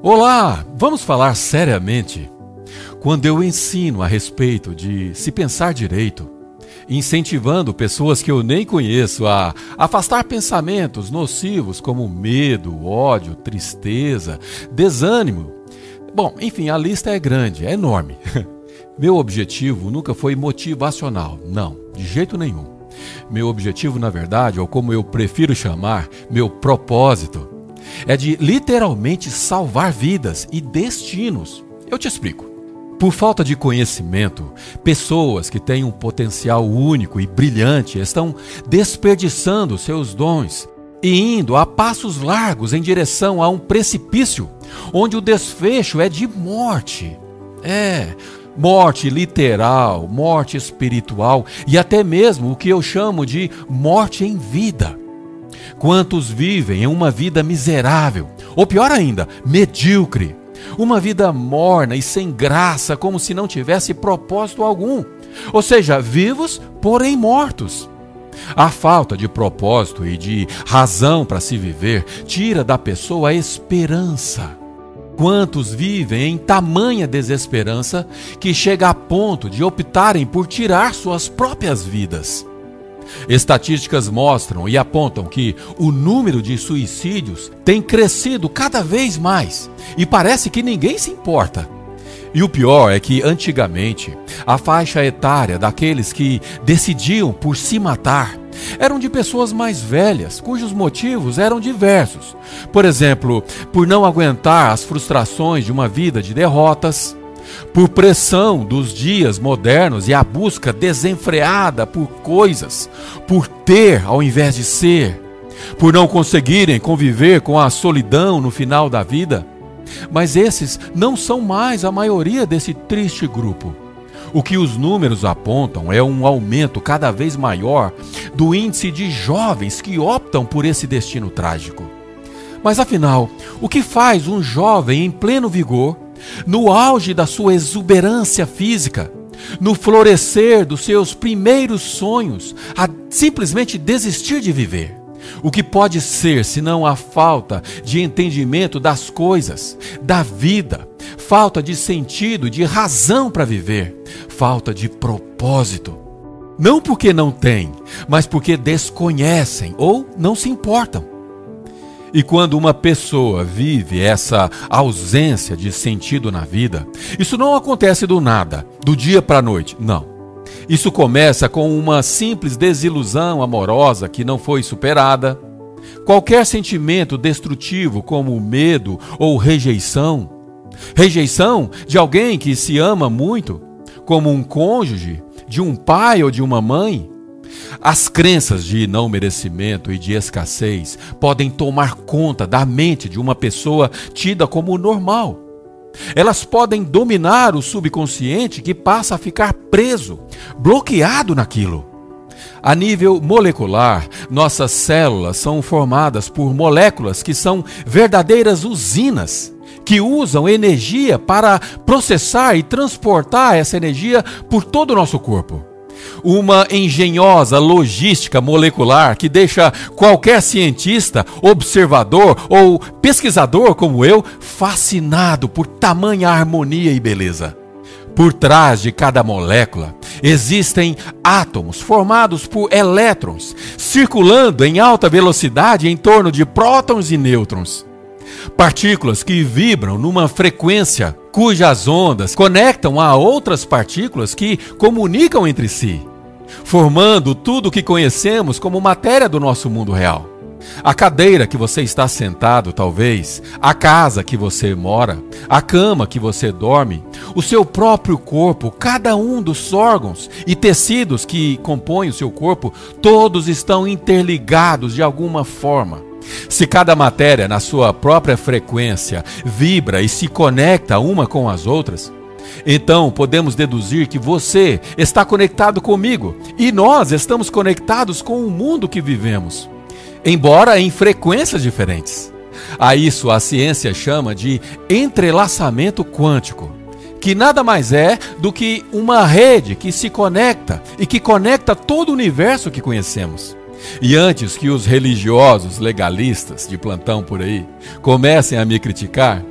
Olá, vamos falar seriamente. Quando eu ensino a respeito de se pensar direito, incentivando pessoas que eu nem conheço a afastar pensamentos nocivos como medo, ódio, tristeza, desânimo. Bom, enfim, a lista é grande, é enorme. Meu objetivo nunca foi motivacional, não, de jeito nenhum. Meu objetivo, na verdade, ou como eu prefiro chamar, meu propósito, é de literalmente salvar vidas e destinos. Eu te explico. Por falta de conhecimento, pessoas que têm um potencial único e brilhante estão desperdiçando seus dons e indo a passos largos em direção a um precipício, onde o desfecho é de morte. É, morte literal, morte espiritual e até mesmo o que eu chamo de morte em vida. Quantos vivem em uma vida miserável, ou pior ainda, medíocre, uma vida morna e sem graça, como se não tivesse propósito algum, ou seja, vivos, porém mortos. A falta de propósito e de razão para se viver tira da pessoa a esperança. Quantos vivem em tamanha desesperança que chega a ponto de optarem por tirar suas próprias vidas? Estatísticas mostram e apontam que o número de suicídios tem crescido cada vez mais e parece que ninguém se importa. E o pior é que, antigamente, a faixa etária daqueles que decidiam por se matar eram de pessoas mais velhas, cujos motivos eram diversos. Por exemplo, por não aguentar as frustrações de uma vida de derrotas, por pressão dos dias modernos e a busca desenfreada por coisas, por ter ao invés de ser, por não conseguirem conviver com a solidão no final da vida. Mas esses não são mais a maioria desse triste grupo. O que os números apontam é um aumento cada vez maior do índice de jovens que optam por esse destino trágico. Mas afinal, o que faz um jovem em pleno vigor no auge da sua exuberância física, no florescer dos seus primeiros sonhos, a simplesmente desistir de viver. O que pode ser senão a falta de entendimento das coisas, da vida, falta de sentido, de razão para viver, falta de propósito. Não porque não têm, mas porque desconhecem ou não se importam. E quando uma pessoa vive essa ausência de sentido na vida, isso não acontece do nada, do dia para a noite, não. Isso começa com uma simples desilusão amorosa que não foi superada, qualquer sentimento destrutivo como medo ou rejeição, rejeição de alguém que se ama muito, como um cônjuge, de um pai ou de uma mãe, as crenças de não merecimento e de escassez podem tomar conta da mente de uma pessoa tida como normal. Elas podem dominar o subconsciente que passa a ficar preso, bloqueado naquilo. A nível molecular, nossas células são formadas por moléculas que são verdadeiras usinas, que usam energia para processar e transportar essa energia por todo o nosso corpo uma engenhosa logística molecular que deixa qualquer cientista, observador ou pesquisador como eu fascinado por tamanha harmonia e beleza. Por trás de cada molécula existem átomos formados por elétrons circulando em alta velocidade em torno de prótons e nêutrons. Partículas que vibram numa frequência cujas ondas conectam a outras partículas que comunicam entre si, formando tudo o que conhecemos como matéria do nosso mundo real. A cadeira que você está sentado, talvez, a casa que você mora, a cama que você dorme, o seu próprio corpo, cada um dos órgãos e tecidos que compõem o seu corpo, todos estão interligados de alguma forma. Se cada matéria, na sua própria frequência, vibra e se conecta uma com as outras, então podemos deduzir que você está conectado comigo e nós estamos conectados com o mundo que vivemos, embora em frequências diferentes. A isso a ciência chama de entrelaçamento quântico, que nada mais é do que uma rede que se conecta e que conecta todo o universo que conhecemos. E antes que os religiosos legalistas de plantão por aí comecem a me criticar,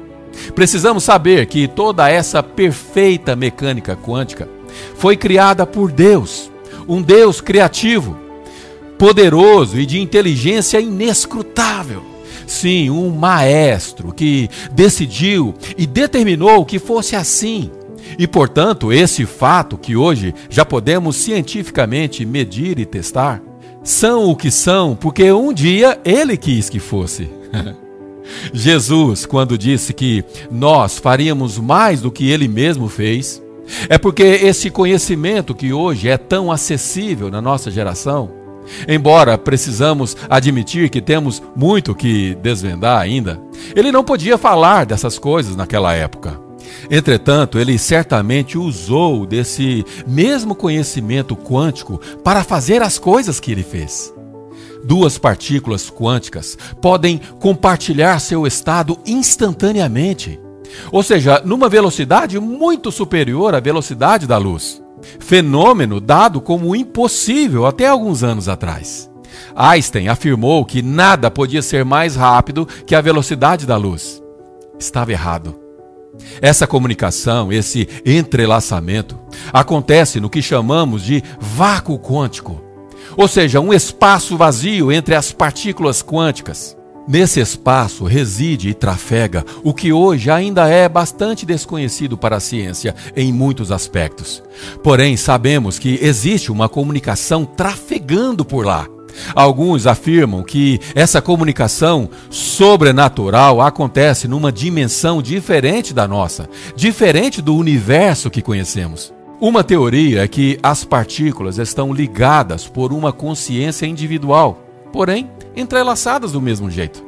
Precisamos saber que toda essa perfeita mecânica quântica foi criada por Deus, um Deus criativo, poderoso e de inteligência inescrutável. Sim, um maestro que decidiu e determinou que fosse assim. E, portanto, esse fato que hoje já podemos cientificamente medir e testar, são o que são porque um dia ele quis que fosse. Jesus, quando disse que nós faríamos mais do que ele mesmo fez, é porque esse conhecimento que hoje é tão acessível na nossa geração, embora precisamos admitir que temos muito que desvendar ainda, ele não podia falar dessas coisas naquela época. Entretanto, ele certamente usou desse mesmo conhecimento quântico para fazer as coisas que ele fez. Duas partículas quânticas podem compartilhar seu estado instantaneamente, ou seja, numa velocidade muito superior à velocidade da luz. Fenômeno dado como impossível até alguns anos atrás. Einstein afirmou que nada podia ser mais rápido que a velocidade da luz. Estava errado. Essa comunicação, esse entrelaçamento, acontece no que chamamos de vácuo quântico ou seja, um espaço vazio entre as partículas quânticas. Nesse espaço reside e trafega o que hoje ainda é bastante desconhecido para a ciência em muitos aspectos. Porém, sabemos que existe uma comunicação trafegando por lá. Alguns afirmam que essa comunicação sobrenatural acontece numa dimensão diferente da nossa, diferente do universo que conhecemos. Uma teoria é que as partículas estão ligadas por uma consciência individual, porém entrelaçadas do mesmo jeito.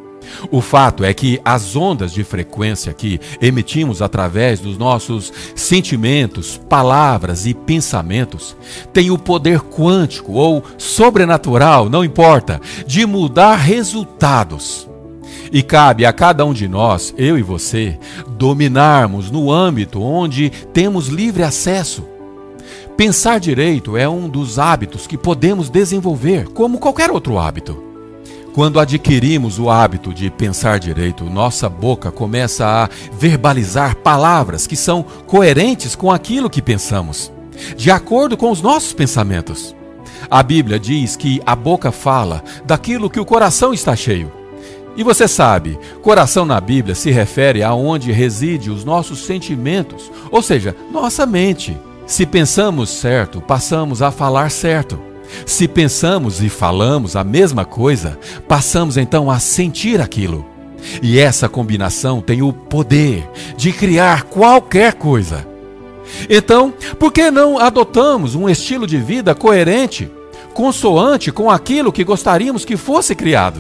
O fato é que as ondas de frequência que emitimos através dos nossos sentimentos, palavras e pensamentos têm o poder quântico ou sobrenatural, não importa, de mudar resultados. E cabe a cada um de nós, eu e você, dominarmos no âmbito onde temos livre acesso Pensar direito é um dos hábitos que podemos desenvolver, como qualquer outro hábito. Quando adquirimos o hábito de pensar direito, nossa boca começa a verbalizar palavras que são coerentes com aquilo que pensamos, de acordo com os nossos pensamentos. A Bíblia diz que a boca fala daquilo que o coração está cheio. E você sabe, coração na Bíblia se refere a onde reside os nossos sentimentos, ou seja, nossa mente. Se pensamos certo, passamos a falar certo. Se pensamos e falamos a mesma coisa, passamos então a sentir aquilo. E essa combinação tem o poder de criar qualquer coisa. Então, por que não adotamos um estilo de vida coerente, consoante com aquilo que gostaríamos que fosse criado?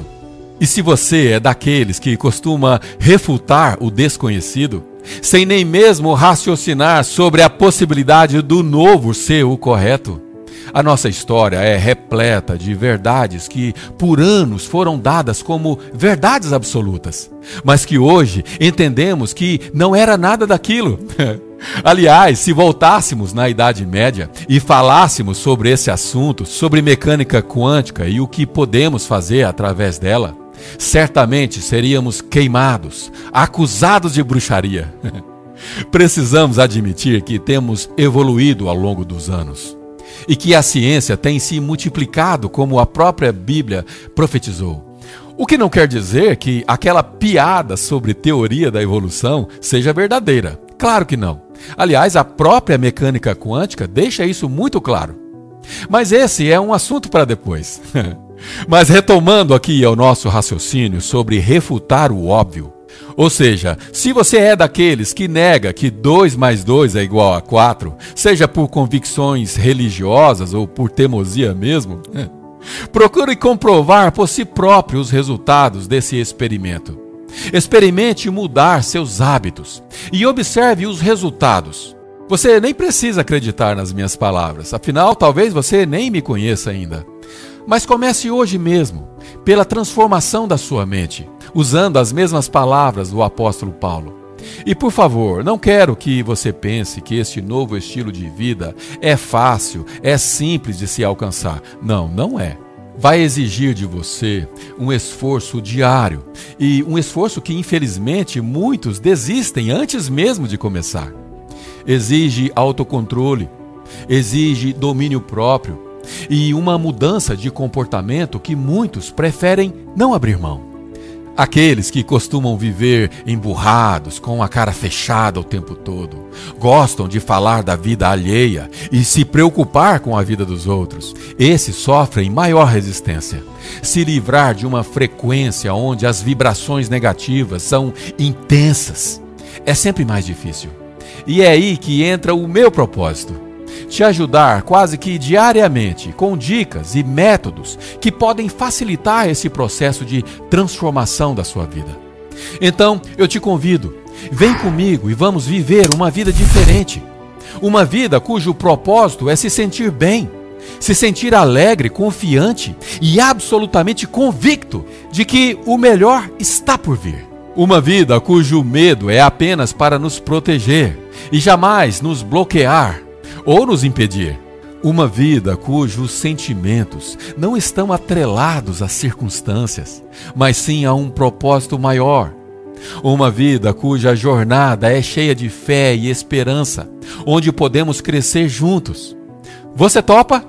E se você é daqueles que costuma refutar o desconhecido, sem nem mesmo raciocinar sobre a possibilidade do novo ser o correto. A nossa história é repleta de verdades que por anos foram dadas como verdades absolutas, mas que hoje entendemos que não era nada daquilo. Aliás, se voltássemos na Idade Média e falássemos sobre esse assunto, sobre mecânica quântica e o que podemos fazer através dela, certamente seríamos queimados, acusados de bruxaria. Precisamos admitir que temos evoluído ao longo dos anos e que a ciência tem se multiplicado como a própria Bíblia profetizou. O que não quer dizer que aquela piada sobre teoria da evolução seja verdadeira. Claro que não. Aliás, a própria mecânica quântica deixa isso muito claro. Mas esse é um assunto para depois. Mas retomando aqui ao nosso raciocínio sobre refutar o óbvio. Ou seja, se você é daqueles que nega que 2 mais 2 é igual a 4, seja por convicções religiosas ou por teimosia mesmo, procure comprovar por si próprio os resultados desse experimento. Experimente mudar seus hábitos e observe os resultados. Você nem precisa acreditar nas minhas palavras, afinal, talvez você nem me conheça ainda. Mas comece hoje mesmo, pela transformação da sua mente, usando as mesmas palavras do apóstolo Paulo. E por favor, não quero que você pense que este novo estilo de vida é fácil, é simples de se alcançar. Não, não é. vai exigir de você um esforço diário e um esforço que, infelizmente, muitos desistem antes mesmo de começar. Exige autocontrole, exige domínio próprio e uma mudança de comportamento que muitos preferem não abrir mão. Aqueles que costumam viver emburrados, com a cara fechada o tempo todo, gostam de falar da vida alheia e se preocupar com a vida dos outros, esses sofrem maior resistência. Se livrar de uma frequência onde as vibrações negativas são intensas é sempre mais difícil. E é aí que entra o meu propósito te ajudar quase que diariamente com dicas e métodos que podem facilitar esse processo de transformação da sua vida. Então, eu te convido, vem comigo e vamos viver uma vida diferente. Uma vida cujo propósito é se sentir bem, se sentir alegre, confiante e absolutamente convicto de que o melhor está por vir. Uma vida cujo medo é apenas para nos proteger e jamais nos bloquear ou nos impedir. Uma vida cujos sentimentos não estão atrelados às circunstâncias, mas sim a um propósito maior. Uma vida cuja jornada é cheia de fé e esperança, onde podemos crescer juntos. Você topa?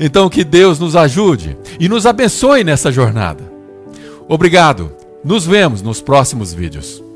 Então que Deus nos ajude e nos abençoe nessa jornada. Obrigado. Nos vemos nos próximos vídeos.